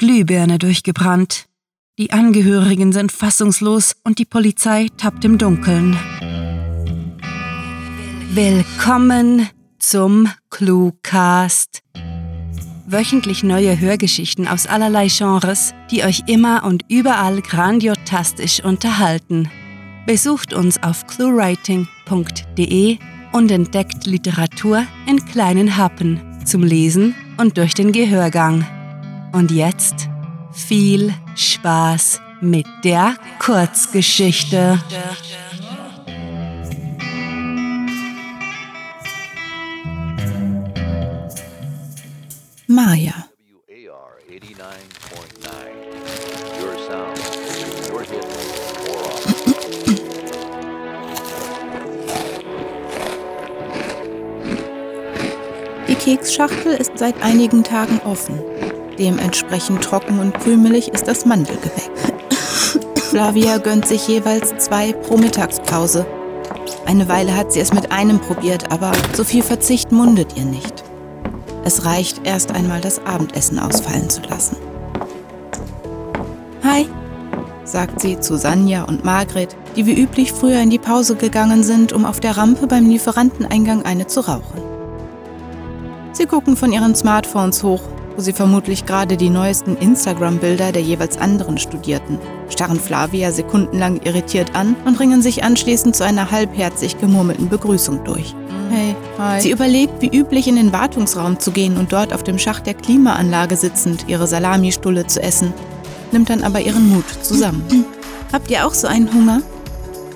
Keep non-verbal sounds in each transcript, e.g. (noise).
Glühbirne durchgebrannt. Die Angehörigen sind fassungslos und die Polizei tappt im Dunkeln. Willkommen zum Cluecast. Wöchentlich neue Hörgeschichten aus allerlei Genres, die euch immer und überall grandiotastisch unterhalten. Besucht uns auf cluewriting.de und entdeckt Literatur in kleinen Happen zum Lesen und durch den Gehörgang. Und jetzt viel Spaß mit der Kurzgeschichte. Maya. WAR 89.9. Your sound, your hit, more on. Die Keksschachtel ist seit einigen Tagen offen. Dementsprechend trocken und krümelig ist das Mandelgebäck. Flavia gönnt sich jeweils zwei pro Mittagspause. Eine Weile hat sie es mit einem probiert, aber so viel Verzicht mundet ihr nicht. Es reicht, erst einmal das Abendessen ausfallen zu lassen. Hi, sagt sie zu Sanja und Margret, die wie üblich früher in die Pause gegangen sind, um auf der Rampe beim Lieferanteneingang eine zu rauchen. Sie gucken von ihren Smartphones hoch, sie vermutlich gerade die neuesten Instagram-Bilder der jeweils anderen studierten, starren Flavia sekundenlang irritiert an und ringen sich anschließend zu einer halbherzig gemurmelten Begrüßung durch. Hey, hi. Sie überlegt, wie üblich in den Wartungsraum zu gehen und dort auf dem Schacht der Klimaanlage sitzend ihre Salamistulle zu essen, nimmt dann aber ihren Mut zusammen. (clears throat) Habt ihr auch so einen Hunger?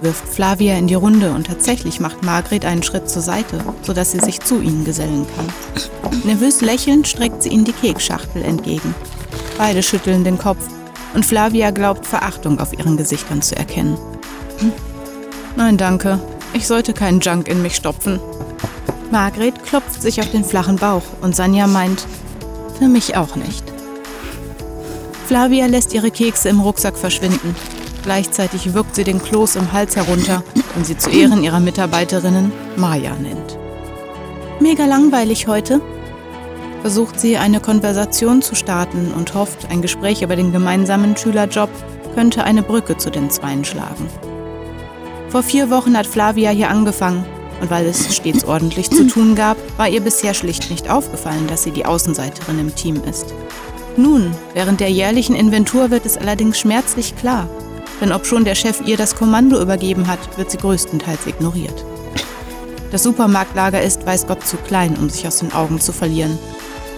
Wirft Flavia in die Runde und tatsächlich macht Margret einen Schritt zur Seite, sodass sie sich zu ihnen gesellen kann. Nervös lächelnd streckt sie ihnen die Kekschachtel entgegen. Beide schütteln den Kopf und Flavia glaubt, Verachtung auf ihren Gesichtern zu erkennen. Hm. Nein, danke. Ich sollte keinen Junk in mich stopfen. Margret klopft sich auf den flachen Bauch und Sanja meint, für mich auch nicht. Flavia lässt ihre Kekse im Rucksack verschwinden. Gleichzeitig wirkt sie den Kloß im Hals herunter und sie zu Ehren ihrer Mitarbeiterinnen Maya nennt. Mega langweilig heute. Versucht sie, eine Konversation zu starten und hofft, ein Gespräch über den gemeinsamen Schülerjob könnte eine Brücke zu den Zweien schlagen. Vor vier Wochen hat Flavia hier angefangen und weil es stets ordentlich zu tun gab, war ihr bisher schlicht nicht aufgefallen, dass sie die Außenseiterin im Team ist. Nun, während der jährlichen Inventur wird es allerdings schmerzlich klar, denn obschon der Chef ihr das Kommando übergeben hat, wird sie größtenteils ignoriert. Das Supermarktlager ist, weiß Gott, zu klein, um sich aus den Augen zu verlieren.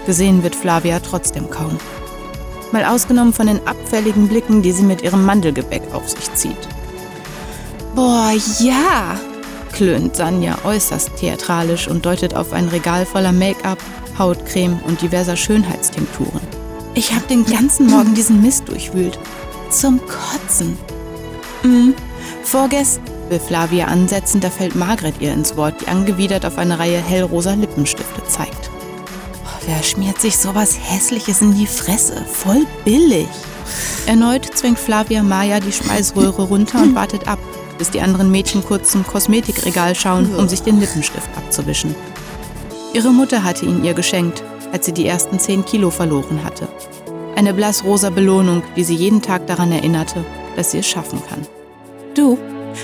Gesehen wird Flavia trotzdem kaum. Mal ausgenommen von den abfälligen Blicken, die sie mit ihrem Mandelgebäck auf sich zieht. Boah, ja, klönt Sanja äußerst theatralisch und deutet auf ein Regal voller Make-up, Hautcreme und diverser Schönheitstinkturen. Ich habe den ganzen Morgen diesen Mist durchwühlt. Zum Kotzen. Mhm. Vorgest will Flavia ansetzen, da fällt Margret ihr ins Wort, die angewidert auf eine Reihe hellrosa Lippenstifte zeigt. Oh, wer schmiert sich sowas Hässliches in die Fresse? Voll billig. Erneut zwingt Flavia Maya die Speisröhre (laughs) runter und wartet ab, bis die anderen Mädchen kurz zum Kosmetikregal schauen, um sich den Lippenstift abzuwischen. Ihre Mutter hatte ihn ihr geschenkt, als sie die ersten 10 Kilo verloren hatte. Eine blassrosa Belohnung, die sie jeden Tag daran erinnerte, dass sie es schaffen kann. Du,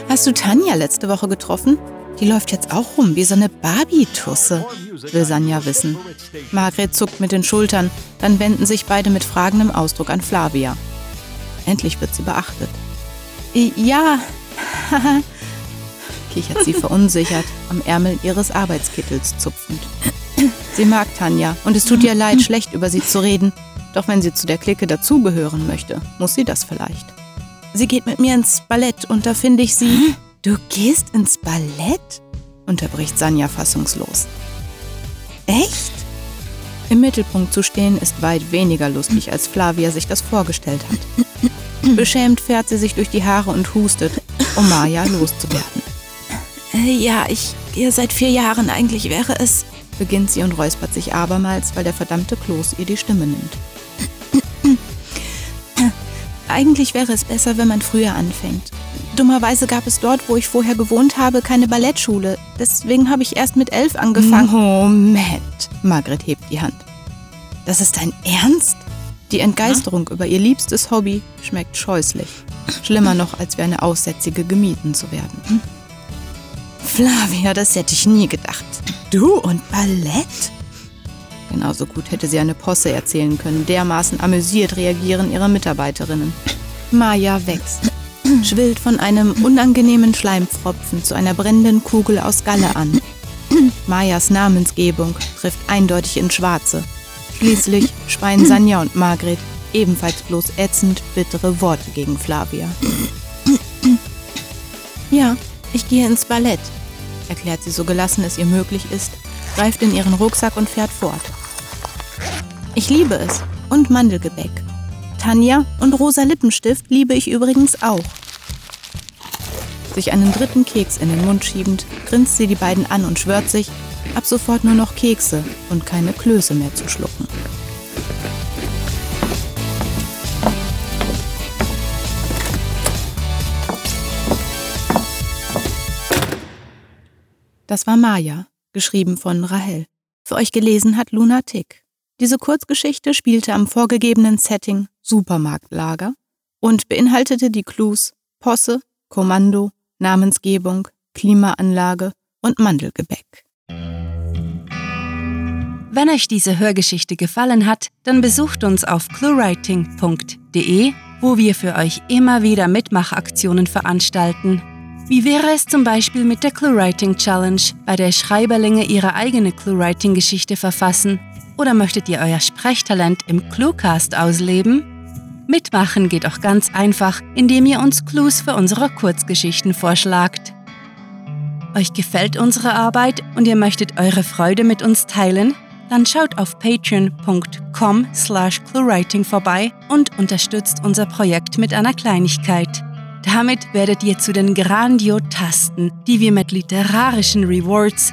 hast du Tanja letzte Woche getroffen? Die läuft jetzt auch rum wie so eine Barbie-Tusse, will Sanja wissen. Margret zuckt mit den Schultern, dann wenden sich beide mit fragendem Ausdruck an Flavia. Endlich wird sie beachtet. Ja, (laughs) kichert sie (laughs) verunsichert, am Ärmel ihres Arbeitskittels zupfend. Sie mag Tanja und es tut ihr leid, schlecht über sie zu reden, doch wenn sie zu der Clique dazugehören möchte, muss sie das vielleicht. Sie geht mit mir ins Ballett und da finde ich sie. Du gehst ins Ballett? unterbricht Sanja fassungslos. Echt? Im Mittelpunkt zu stehen ist weit weniger lustig, als Flavia sich das vorgestellt hat. (clears throat) Beschämt fährt sie sich durch die Haare und hustet, um Maya (clears throat) loszuwerden. Äh, ja, ich gehe seit vier Jahren. Eigentlich wäre es, beginnt sie und räuspert sich abermals, weil der verdammte Kloß ihr die Stimme nimmt. Eigentlich wäre es besser, wenn man früher anfängt. Dummerweise gab es dort, wo ich vorher gewohnt habe, keine Ballettschule. Deswegen habe ich erst mit elf angefangen. Moment, Margret hebt die Hand. Das ist dein Ernst? Die Entgeisterung über ihr liebstes Hobby schmeckt scheußlich. Schlimmer noch, als wie eine Aussätzige gemieden zu werden. Flavia, das hätte ich nie gedacht. Du und Ballett? Genauso gut hätte sie eine Posse erzählen können. Dermaßen amüsiert reagieren ihre Mitarbeiterinnen. Maya wächst, schwillt von einem unangenehmen Schleimpfropfen zu einer brennenden Kugel aus Galle an. Mayas Namensgebung trifft eindeutig ins Schwarze. Schließlich speien Sanja und Margret ebenfalls bloß ätzend bittere Worte gegen Flavia. Ja, ich gehe ins Ballett, erklärt sie so gelassen es ihr möglich ist, greift in ihren Rucksack und fährt fort. Ich liebe es und Mandelgebäck. Tanja und rosa Lippenstift liebe ich übrigens auch. Sich einen dritten Keks in den Mund schiebend, grinst sie die beiden an und schwört sich, ab sofort nur noch Kekse und keine Klöße mehr zu schlucken. Das war Maya, geschrieben von Rahel. Für euch gelesen hat Luna Tick. Diese Kurzgeschichte spielte am vorgegebenen Setting Supermarktlager und beinhaltete die Clues Posse, Kommando, Namensgebung, Klimaanlage und Mandelgebäck. Wenn euch diese Hörgeschichte gefallen hat, dann besucht uns auf cluewriting.de, wo wir für euch immer wieder Mitmachaktionen veranstalten. Wie wäre es zum Beispiel mit der ClueWriting Challenge, bei der Schreiberlinge ihre eigene ClueWriting-Geschichte verfassen? Oder möchtet ihr euer Sprechtalent im Cluecast ausleben? Mitmachen geht auch ganz einfach, indem ihr uns Clues für unsere Kurzgeschichten vorschlagt. Euch gefällt unsere Arbeit und ihr möchtet eure Freude mit uns teilen? Dann schaut auf patreon.com slash cluewriting vorbei und unterstützt unser Projekt mit einer Kleinigkeit. Damit werdet ihr zu den Grandiotasten, die wir mit literarischen Rewards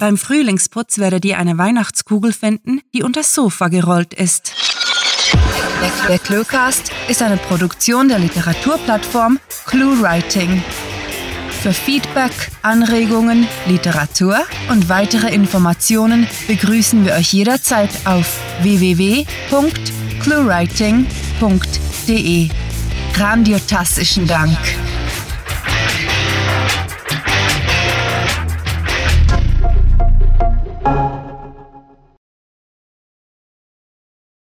Beim Frühlingsputz werdet ihr eine Weihnachtskugel finden, die unter das Sofa gerollt ist. Der Cluecast ist eine Produktion der Literaturplattform ClueWriting. Für Feedback, Anregungen, Literatur und weitere Informationen begrüßen wir euch jederzeit auf www.cluewriting.de. Grandiotastischen Dank.